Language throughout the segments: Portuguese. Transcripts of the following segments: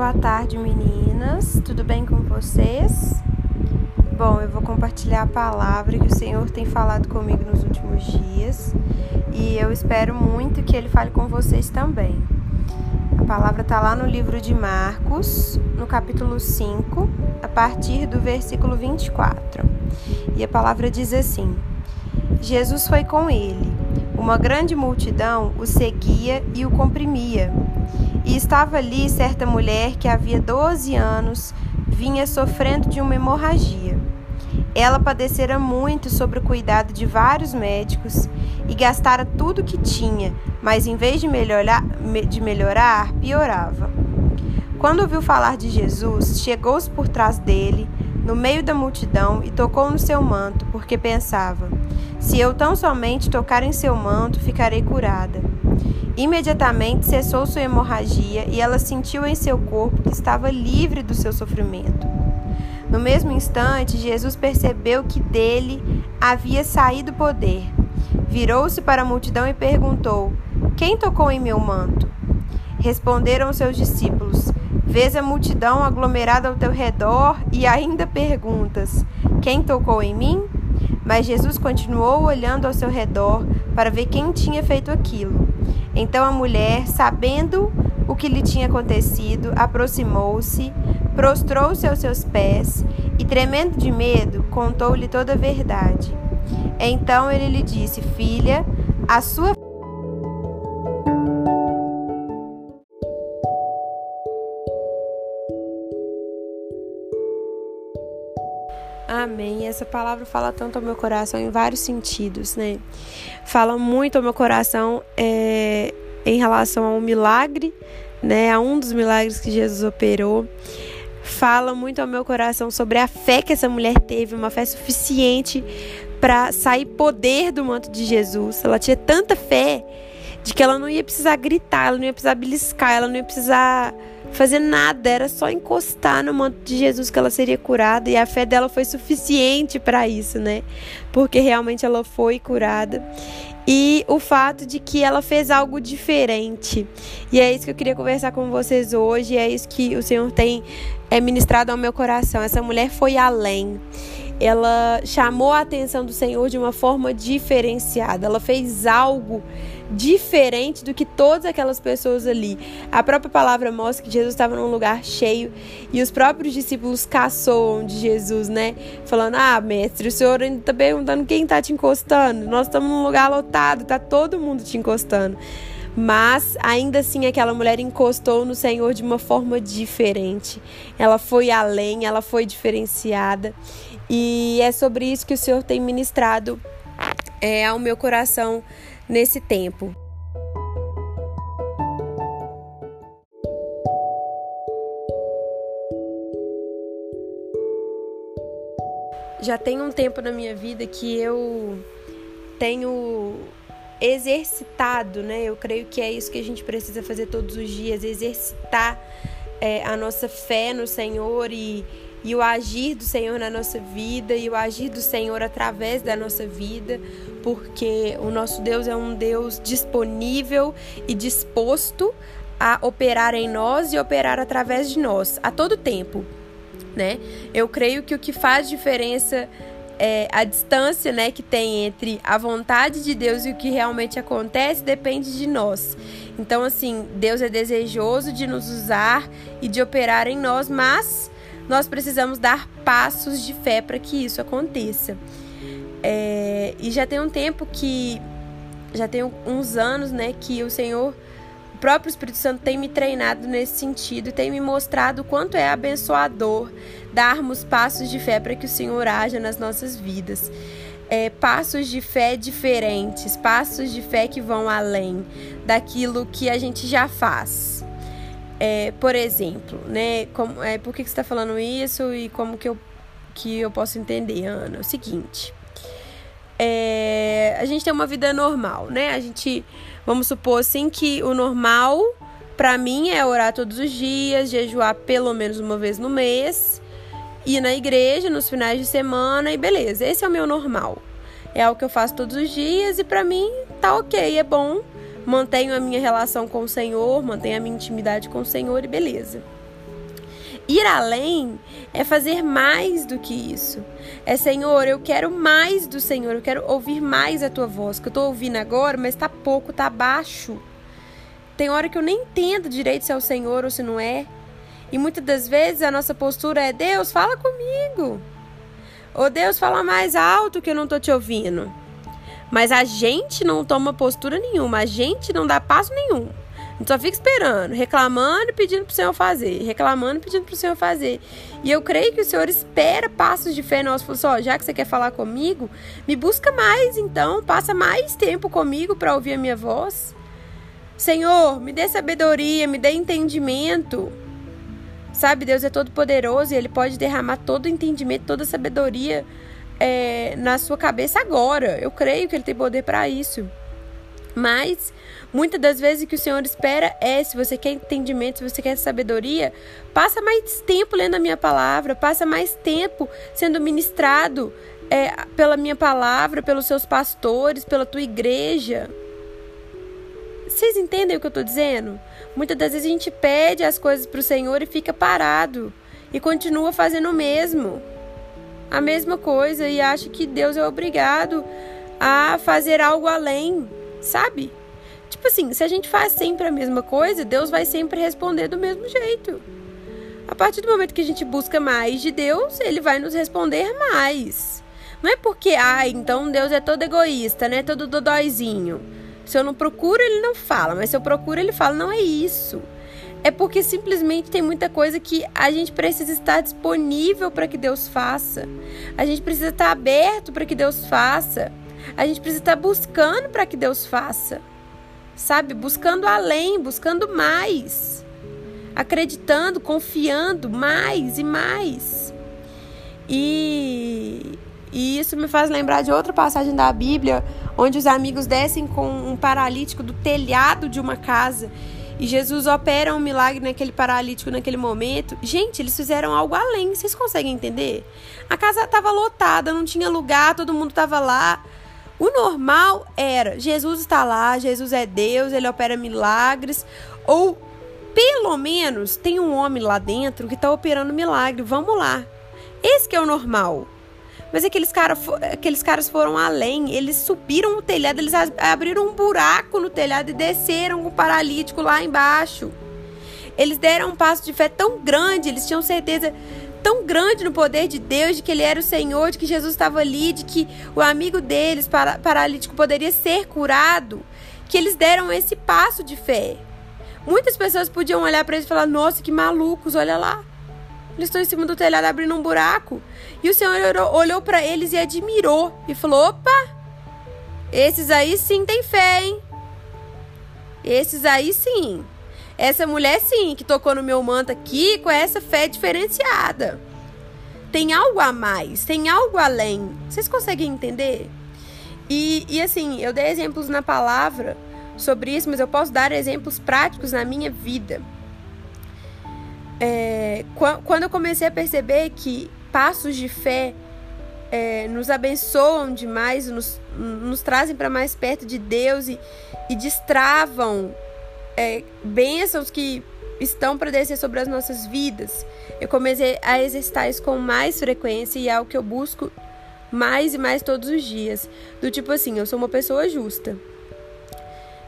Boa tarde, meninas. Tudo bem com vocês? Bom, eu vou compartilhar a palavra que o Senhor tem falado comigo nos últimos dias e eu espero muito que Ele fale com vocês também. A palavra está lá no livro de Marcos, no capítulo 5, a partir do versículo 24. E a palavra diz assim: Jesus foi com ele. Uma grande multidão o seguia e o comprimia. E estava ali certa mulher que havia 12 anos vinha sofrendo de uma hemorragia. Ela padecera muito sob o cuidado de vários médicos e gastara tudo que tinha, mas em vez de melhorar, de melhorar, piorava. Quando ouviu falar de Jesus, chegou-se por trás dele, no meio da multidão, e tocou no seu manto, porque pensava: se eu tão somente tocar em seu manto, ficarei curada. Imediatamente cessou sua hemorragia e ela sentiu em seu corpo que estava livre do seu sofrimento. No mesmo instante, Jesus percebeu que dele havia saído poder. Virou-se para a multidão e perguntou: Quem tocou em meu manto? Responderam seus discípulos: Vês a multidão aglomerada ao teu redor e ainda perguntas: Quem tocou em mim? Mas Jesus continuou olhando ao seu redor para ver quem tinha feito aquilo. Então a mulher, sabendo o que lhe tinha acontecido, aproximou-se, prostrou-se aos seus pés e, tremendo de medo, contou-lhe toda a verdade. Então ele lhe disse: Filha, a sua Essa palavra fala tanto ao meu coração em vários sentidos, né? Fala muito ao meu coração é, em relação a um milagre, né? A um dos milagres que Jesus operou. Fala muito ao meu coração sobre a fé que essa mulher teve, uma fé suficiente para sair poder do manto de Jesus. Ela tinha tanta fé de que ela não ia precisar gritar, ela não ia precisar beliscar, ela não ia precisar fazer nada, era só encostar no manto de Jesus que ela seria curada e a fé dela foi suficiente para isso, né? Porque realmente ela foi curada. E o fato de que ela fez algo diferente. E é isso que eu queria conversar com vocês hoje, é isso que o Senhor tem é, ministrado ao meu coração. Essa mulher foi além ela chamou a atenção do Senhor de uma forma diferenciada. Ela fez algo diferente do que todas aquelas pessoas ali. A própria palavra mostra que Jesus estava num lugar cheio e os próprios discípulos caçoam de Jesus, né? Falando: Ah, mestre, o senhor ainda está perguntando quem está te encostando. Nós estamos num lugar lotado, está todo mundo te encostando. Mas ainda assim aquela mulher encostou no Senhor de uma forma diferente. Ela foi além, ela foi diferenciada. E é sobre isso que o Senhor tem ministrado é, ao meu coração nesse tempo. Já tem um tempo na minha vida que eu tenho exercitado, né? Eu creio que é isso que a gente precisa fazer todos os dias, exercitar é, a nossa fé no Senhor e, e o agir do Senhor na nossa vida e o agir do Senhor através da nossa vida, porque o nosso Deus é um Deus disponível e disposto a operar em nós e operar através de nós a todo tempo, né? Eu creio que o que faz diferença é, a distância né, que tem entre a vontade de Deus e o que realmente acontece depende de nós. Então, assim, Deus é desejoso de nos usar e de operar em nós, mas nós precisamos dar passos de fé para que isso aconteça. É, e já tem um tempo que, já tem uns anos, né, que o Senhor próprio Espírito Santo tem me treinado nesse sentido e tem me mostrado o quanto é abençoador darmos passos de fé para que o Senhor haja nas nossas vidas. É, passos de fé diferentes, passos de fé que vão além daquilo que a gente já faz. É, por exemplo, né? Como, é, por que, que você está falando isso e como que eu, que eu posso entender, Ana? É o seguinte. É, a gente tem uma vida normal, né? A gente Vamos supor assim que o normal para mim é orar todos os dias, jejuar pelo menos uma vez no mês, ir na igreja nos finais de semana e beleza. Esse é o meu normal. É algo que eu faço todos os dias e para mim tá ok, é bom. Mantenho a minha relação com o Senhor, mantenho a minha intimidade com o Senhor e beleza. Ir além é fazer mais do que isso. É, Senhor, eu quero mais do Senhor, eu quero ouvir mais a tua voz, que eu tô ouvindo agora, mas tá pouco, tá baixo. Tem hora que eu nem entendo direito se é o Senhor ou se não é. E muitas das vezes a nossa postura é: Deus, fala comigo. Ou Deus, fala mais alto que eu não tô te ouvindo. Mas a gente não toma postura nenhuma, a gente não dá passo nenhum. A gente só fica esperando, reclamando e pedindo pro Senhor fazer, reclamando e pedindo pro Senhor fazer. E eu creio que o Senhor espera passos de fé nós. Falou assim, já que você quer falar comigo, me busca mais então, passa mais tempo comigo para ouvir a minha voz. Senhor, me dê sabedoria, me dê entendimento. Sabe, Deus é todo poderoso e Ele pode derramar todo o entendimento, toda a sabedoria é, na sua cabeça agora. Eu creio que Ele tem poder para isso. Mas muitas das vezes o que o Senhor espera é, se você quer entendimento, se você quer sabedoria, passa mais tempo lendo a minha palavra, passa mais tempo sendo ministrado é, pela minha palavra, pelos seus pastores, pela tua igreja. Vocês entendem o que eu estou dizendo? Muitas das vezes a gente pede as coisas para o Senhor e fica parado e continua fazendo o mesmo, a mesma coisa e acha que Deus é obrigado a fazer algo além sabe? Tipo assim, se a gente faz sempre a mesma coisa, Deus vai sempre responder do mesmo jeito. A partir do momento que a gente busca mais de Deus, ele vai nos responder mais. Não é porque, ah, então Deus é todo egoísta, né? Todo dodóizinho. Se eu não procuro, ele não fala, mas se eu procuro, ele fala. Não é isso. É porque simplesmente tem muita coisa que a gente precisa estar disponível para que Deus faça. A gente precisa estar aberto para que Deus faça. A gente precisa estar buscando para que Deus faça, sabe? Buscando além, buscando mais, acreditando, confiando mais e mais. E, e isso me faz lembrar de outra passagem da Bíblia, onde os amigos descem com um paralítico do telhado de uma casa. E Jesus opera um milagre naquele paralítico naquele momento. Gente, eles fizeram algo além. Vocês conseguem entender? A casa estava lotada, não tinha lugar, todo mundo estava lá. O normal era Jesus está lá, Jesus é Deus, ele opera milagres, ou pelo menos tem um homem lá dentro que está operando milagre. Vamos lá. Esse que é o normal. Mas aqueles, cara, aqueles caras foram além, eles subiram o telhado, eles abriram um buraco no telhado e desceram com o paralítico lá embaixo. Eles deram um passo de fé tão grande, eles tinham certeza tão grande no poder de Deus, de que ele era o Senhor, de que Jesus estava ali, de que o amigo deles, paralítico, poderia ser curado, que eles deram esse passo de fé. Muitas pessoas podiam olhar para eles e falar: Nossa, que malucos, olha lá. Eles estão em cima do telhado abrindo um buraco. E o Senhor olhou para eles e admirou e falou: Opa, esses aí sim têm fé, hein? Esses aí sim. Essa mulher, sim, que tocou no meu manto aqui com essa fé diferenciada. Tem algo a mais, tem algo além. Vocês conseguem entender? E, e assim, eu dei exemplos na palavra sobre isso, mas eu posso dar exemplos práticos na minha vida. É, quando eu comecei a perceber que passos de fé é, nos abençoam demais, nos, nos trazem para mais perto de Deus e, e destravam é, bênçãos que estão para descer sobre as nossas vidas. Eu comecei a exercitar isso com mais frequência e é algo que eu busco mais e mais todos os dias. Do tipo assim, eu sou uma pessoa justa.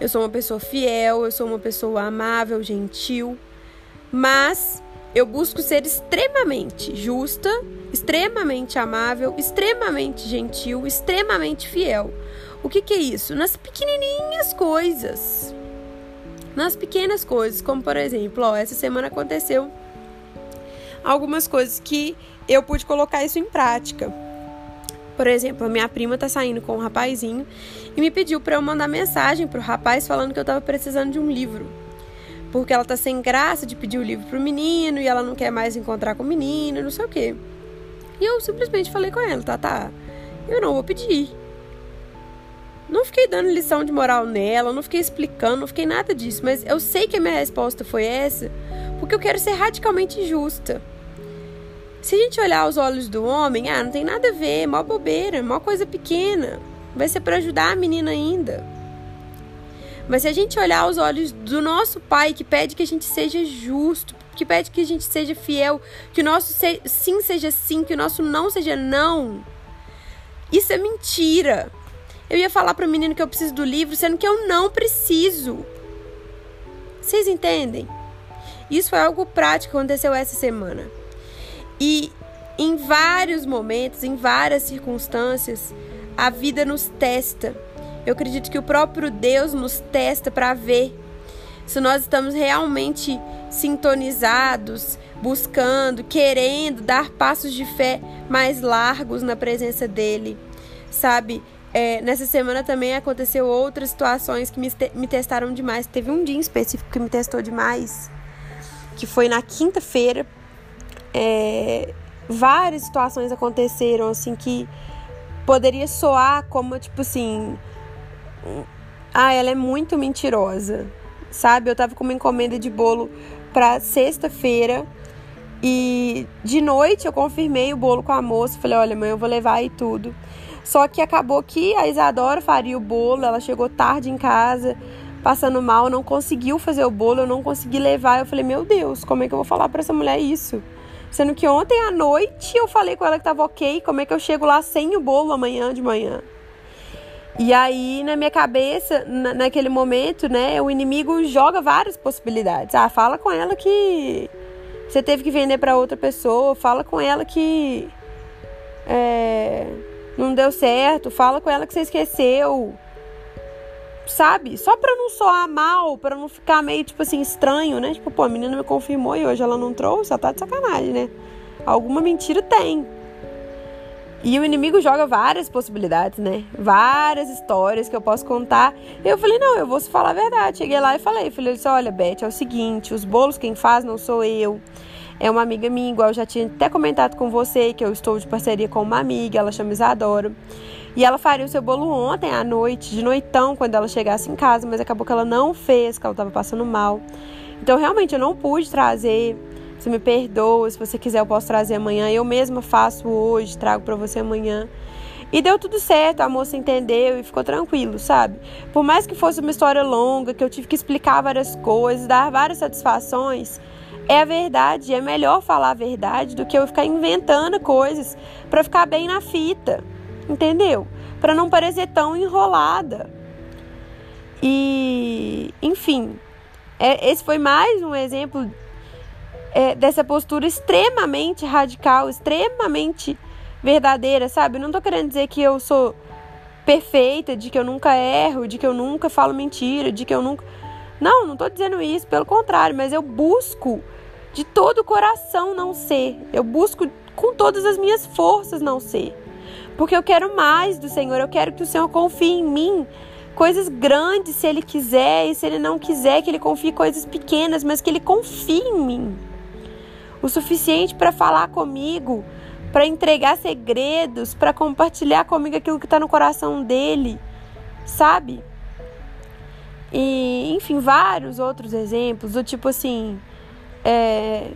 Eu sou uma pessoa fiel, eu sou uma pessoa amável, gentil, mas eu busco ser extremamente justa, extremamente amável, extremamente gentil, extremamente fiel. O que, que é isso? Nas pequenininhas coisas nas pequenas coisas, como por exemplo, ó, essa semana aconteceu algumas coisas que eu pude colocar isso em prática. Por exemplo, a minha prima tá saindo com um rapazinho e me pediu para eu mandar mensagem pro rapaz falando que eu tava precisando de um livro. Porque ela tá sem graça de pedir o livro pro menino e ela não quer mais encontrar com o menino, não sei o quê. E eu simplesmente falei com ela, tá, tá, eu não vou pedir. Não fiquei dando lição de moral nela, não fiquei explicando, não fiquei nada disso, mas eu sei que a minha resposta foi essa, porque eu quero ser radicalmente justa. Se a gente olhar os olhos do homem, ah, não tem nada a ver, mó bobeira, mó coisa pequena. Vai ser para ajudar a menina ainda. Mas se a gente olhar os olhos do nosso pai que pede que a gente seja justo, que pede que a gente seja fiel, que o nosso sim seja sim, que o nosso não seja não. Isso é mentira. Eu ia falar para o menino que eu preciso do livro, sendo que eu não preciso. Vocês entendem? Isso foi algo prático que aconteceu essa semana. E em vários momentos, em várias circunstâncias, a vida nos testa. Eu acredito que o próprio Deus nos testa para ver se nós estamos realmente sintonizados, buscando, querendo dar passos de fé mais largos na presença dele, sabe? É, nessa semana também aconteceu outras situações que me, me testaram demais. Teve um dia em específico que me testou demais, que foi na quinta-feira. É, várias situações aconteceram assim que poderia soar como tipo assim, ah, ela é muito mentirosa, sabe? Eu tava com uma encomenda de bolo para sexta-feira e de noite eu confirmei o bolo com a moça, falei, olha, mãe, eu vou levar aí tudo. Só que acabou que a Isadora faria o bolo, ela chegou tarde em casa, passando mal, não conseguiu fazer o bolo, eu não consegui levar. Eu falei, meu Deus, como é que eu vou falar para essa mulher isso? Sendo que ontem à noite eu falei com ela que tava ok, como é que eu chego lá sem o bolo amanhã de manhã? E aí, na minha cabeça, na, naquele momento, né, o inimigo joga várias possibilidades. Ah, fala com ela que você teve que vender para outra pessoa, fala com ela que é, não deu certo, fala com ela que você esqueceu. Sabe? Só pra não soar mal, pra não ficar meio, tipo assim, estranho, né? Tipo, pô, a menina me confirmou e hoje ela não trouxe, ela tá de sacanagem, né? Alguma mentira tem. E o inimigo joga várias possibilidades, né? Várias histórias que eu posso contar. Eu falei, não, eu vou se falar a verdade. Cheguei lá e falei, falei, olha, Beth, é o seguinte, os bolos quem faz não sou eu é uma amiga minha, igual eu já tinha até comentado com você, que eu estou de parceria com uma amiga, ela chama Isadora. E ela faria o seu bolo ontem à noite, de noitão, quando ela chegasse em casa, mas acabou que ela não fez, que ela estava passando mal. Então, realmente, eu não pude trazer. Você me perdoa, se você quiser eu posso trazer amanhã. Eu mesma faço hoje, trago para você amanhã. E deu tudo certo, a moça entendeu e ficou tranquilo, sabe? Por mais que fosse uma história longa, que eu tive que explicar várias coisas, dar várias satisfações, é a verdade. É melhor falar a verdade do que eu ficar inventando coisas para ficar bem na fita, entendeu? Para não parecer tão enrolada. E, enfim, é, esse foi mais um exemplo é, dessa postura extremamente radical, extremamente verdadeira, sabe? Não tô querendo dizer que eu sou perfeita, de que eu nunca erro, de que eu nunca falo mentira, de que eu nunca. Não, não tô dizendo isso, pelo contrário, mas eu busco de todo o coração não ser. Eu busco com todas as minhas forças não ser. Porque eu quero mais do Senhor, eu quero que o Senhor confie em mim coisas grandes se ele quiser e se ele não quiser que ele confie coisas pequenas, mas que ele confie em mim. O suficiente para falar comigo, para entregar segredos, para compartilhar comigo aquilo que está no coração dele, sabe? E, enfim, vários outros exemplos, do tipo assim, é,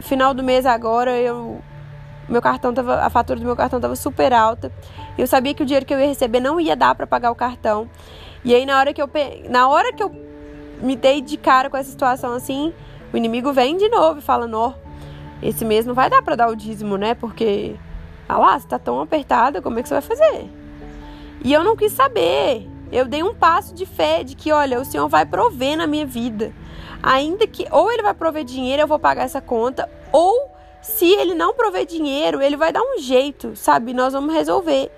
final do mês agora, eu meu cartão tava, a fatura do meu cartão estava super alta. Eu sabia que o dinheiro que eu ia receber não ia dar para pagar o cartão. E aí na hora que eu na hora que eu me dei de cara com essa situação assim, o inimigo vem de novo e fala: "Nó, esse mês não vai dar para dar o dízimo, né? Porque ah lá, você tá tão apertada, como é que você vai fazer?" E eu não quis saber. Eu dei um passo de fé de que, olha, o Senhor vai prover na minha vida ainda que ou ele vai prover dinheiro, eu vou pagar essa conta, ou se ele não prover dinheiro, ele vai dar um jeito, sabe? Nós vamos resolver.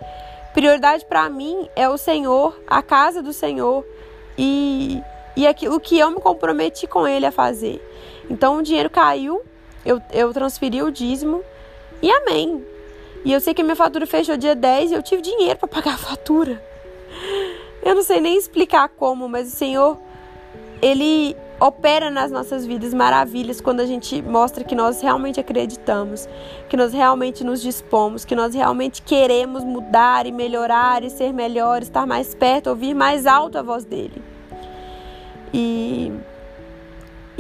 Prioridade para mim é o Senhor, a casa do Senhor e, e aquilo que eu me comprometi com ele a fazer. Então o dinheiro caiu, eu, eu transferi o dízimo e amém. E eu sei que a minha fatura fechou dia 10 e eu tive dinheiro para pagar a fatura. Eu não sei nem explicar como, mas o Senhor, ele opera nas nossas vidas maravilhas quando a gente mostra que nós realmente acreditamos, que nós realmente nos dispomos, que nós realmente queremos mudar e melhorar e ser melhor, estar mais perto, ouvir mais alto a voz dele. E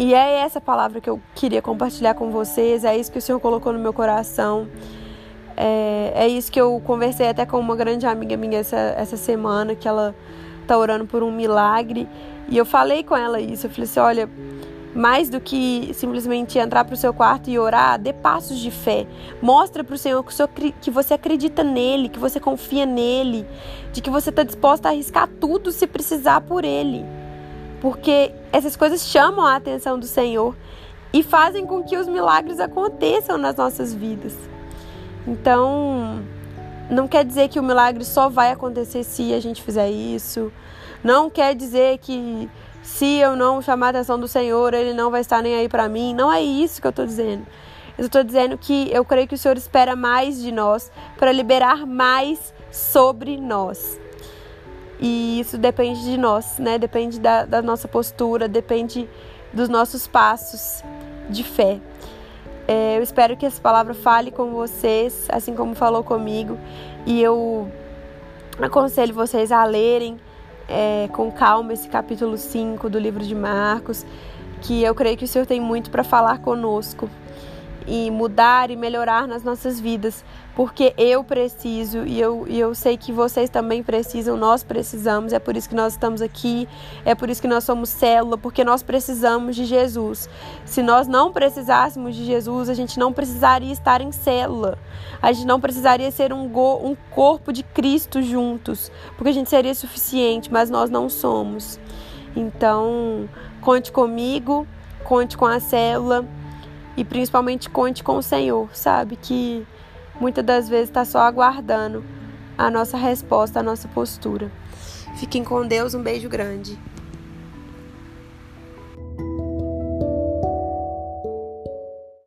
e é essa palavra que eu queria compartilhar com vocês, é isso que o Senhor colocou no meu coração. É, é isso que eu conversei até com uma grande amiga minha essa, essa semana, que ela tá orando por um milagre. E eu falei com ela isso. Eu falei assim: olha, mais do que simplesmente entrar para o seu quarto e orar, dê passos de fé. Mostra para o Senhor que você acredita nele, que você confia nele, de que você está disposta a arriscar tudo se precisar por ele. Porque essas coisas chamam a atenção do Senhor e fazem com que os milagres aconteçam nas nossas vidas. Então, não quer dizer que o milagre só vai acontecer se a gente fizer isso. Não quer dizer que se eu não chamar a atenção do Senhor, Ele não vai estar nem aí para mim. Não é isso que eu estou dizendo. Eu estou dizendo que eu creio que o Senhor espera mais de nós para liberar mais sobre nós. E isso depende de nós, né? Depende da, da nossa postura, depende dos nossos passos de fé. É, eu espero que essa palavra fale com vocês, assim como falou comigo. E eu aconselho vocês a lerem é, com calma esse capítulo 5 do livro de Marcos, que eu creio que o Senhor tem muito para falar conosco e mudar e melhorar nas nossas vidas, porque eu preciso e eu, e eu sei que vocês também precisam, nós precisamos, é por isso que nós estamos aqui, é por isso que nós somos célula, porque nós precisamos de Jesus. Se nós não precisássemos de Jesus, a gente não precisaria estar em célula, a gente não precisaria ser um, go, um corpo de Cristo juntos, porque a gente seria suficiente, mas nós não somos. Então, conte comigo, conte com a célula e principalmente conte com o Senhor, sabe? Que muitas das vezes está só aguardando a nossa resposta, a nossa postura. Fiquem com Deus, um beijo grande.